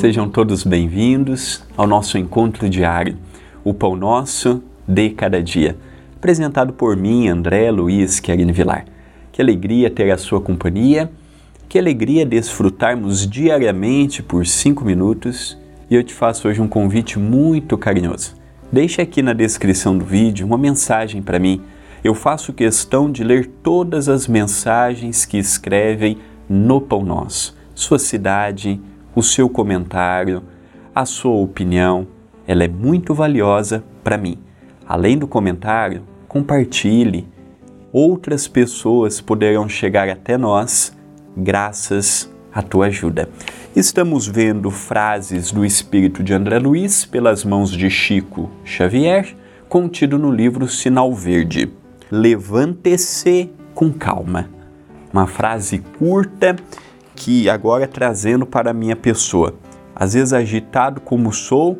Sejam todos bem-vindos ao nosso encontro diário, o Pão Nosso de Cada Dia, apresentado por mim, André Luiz Querine Vilar. Que alegria ter a sua companhia, que alegria desfrutarmos diariamente por cinco minutos e eu te faço hoje um convite muito carinhoso. Deixe aqui na descrição do vídeo uma mensagem para mim. Eu faço questão de ler todas as mensagens que escrevem no Pão Nosso. Sua cidade, o seu comentário, a sua opinião, ela é muito valiosa para mim. Além do comentário, compartilhe. Outras pessoas poderão chegar até nós graças à tua ajuda. Estamos vendo frases do espírito de André Luiz pelas mãos de Chico Xavier, contido no livro Sinal Verde. Levante-se com calma. Uma frase curta que agora trazendo para a minha pessoa. Às vezes agitado como sou,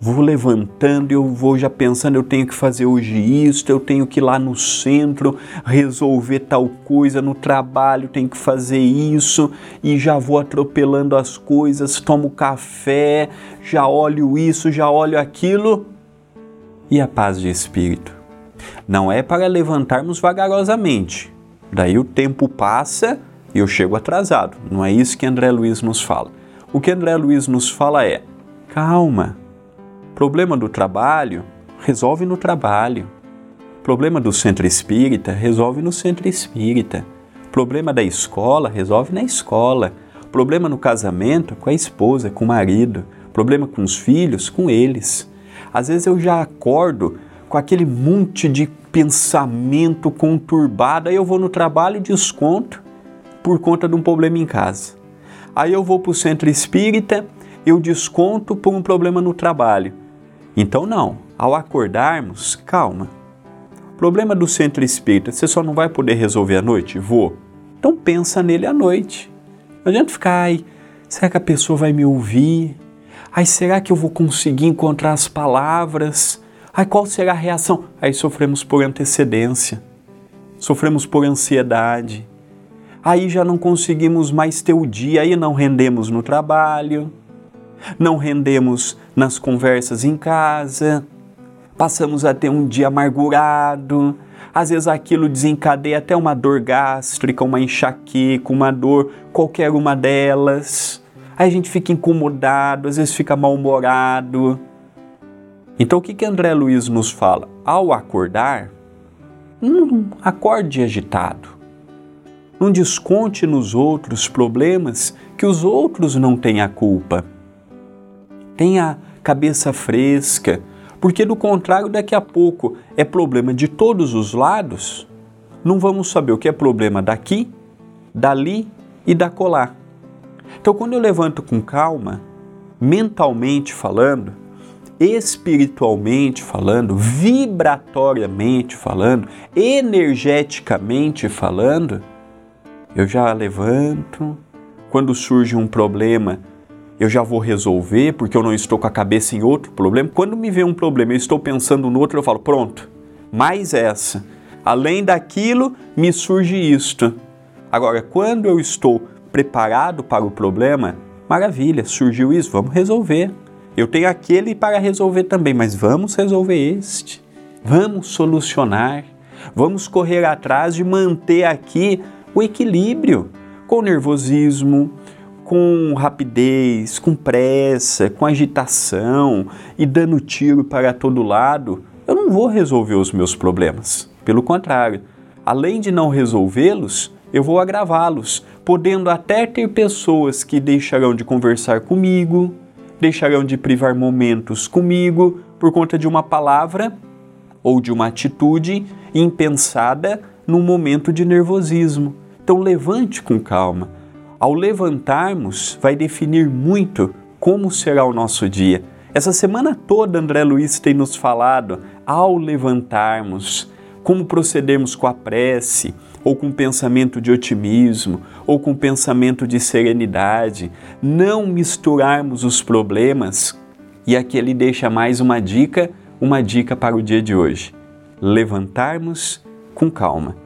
vou levantando, eu vou já pensando, eu tenho que fazer hoje isso, eu tenho que ir lá no centro resolver tal coisa no trabalho, tenho que fazer isso e já vou atropelando as coisas, tomo café, já olho isso, já olho aquilo. E a paz de espírito? Não é para levantarmos vagarosamente. Daí o tempo passa e eu chego atrasado. Não é isso que André Luiz nos fala. O que André Luiz nos fala é: calma, Problema do trabalho, resolve no trabalho. Problema do centro espírita, resolve no centro espírita. Problema da escola, resolve na escola. Problema no casamento, com a esposa, com o marido. Problema com os filhos, com eles. Às vezes eu já acordo com aquele monte de pensamento conturbado, aí eu vou no trabalho e desconto por conta de um problema em casa. Aí eu vou para o centro espírita, eu desconto por um problema no trabalho. Então, não. Ao acordarmos, calma. Problema do centro espírita, você só não vai poder resolver à noite? Vou. Então pensa nele à noite. Não adianta ficar, ai, será que a pessoa vai me ouvir? Ai, será que eu vou conseguir encontrar as palavras? Ai, qual será a reação? Aí sofremos por antecedência, sofremos por ansiedade. Aí já não conseguimos mais ter o dia, aí não rendemos no trabalho não rendemos nas conversas em casa, passamos a ter um dia amargurado, às vezes aquilo desencadeia até uma dor gástrica, uma enxaqueca, uma dor, qualquer uma delas. Aí a gente fica incomodado, às vezes fica mal-humorado. Então o que, que André Luiz nos fala? Ao acordar, não acorde agitado. Não desconte nos outros problemas que os outros não têm a culpa tenha cabeça fresca, porque do contrário, daqui a pouco é problema de todos os lados, não vamos saber o que é problema daqui, dali e da colar. Então, quando eu levanto com calma, mentalmente falando, espiritualmente falando, vibratoriamente falando, energeticamente falando, eu já levanto. Quando surge um problema, eu já vou resolver porque eu não estou com a cabeça em outro problema. Quando me vem um problema eu estou pensando no outro, eu falo, pronto, mais essa. Além daquilo, me surge isto. Agora, quando eu estou preparado para o problema, maravilha, surgiu isso, vamos resolver. Eu tenho aquele para resolver também, mas vamos resolver este. Vamos solucionar. Vamos correr atrás de manter aqui o equilíbrio com nervosismo, com rapidez, com pressa, com agitação e dando tiro para todo lado, eu não vou resolver os meus problemas. Pelo contrário, além de não resolvê-los, eu vou agravá-los, podendo até ter pessoas que deixarão de conversar comigo, deixarão de privar momentos comigo por conta de uma palavra ou de uma atitude impensada num momento de nervosismo. Então levante com calma ao levantarmos, vai definir muito como será o nosso dia. Essa semana toda, André Luiz tem nos falado, ao levantarmos, como procedermos com a prece, ou com pensamento de otimismo, ou com pensamento de serenidade, não misturarmos os problemas. E aqui ele deixa mais uma dica, uma dica para o dia de hoje: levantarmos com calma.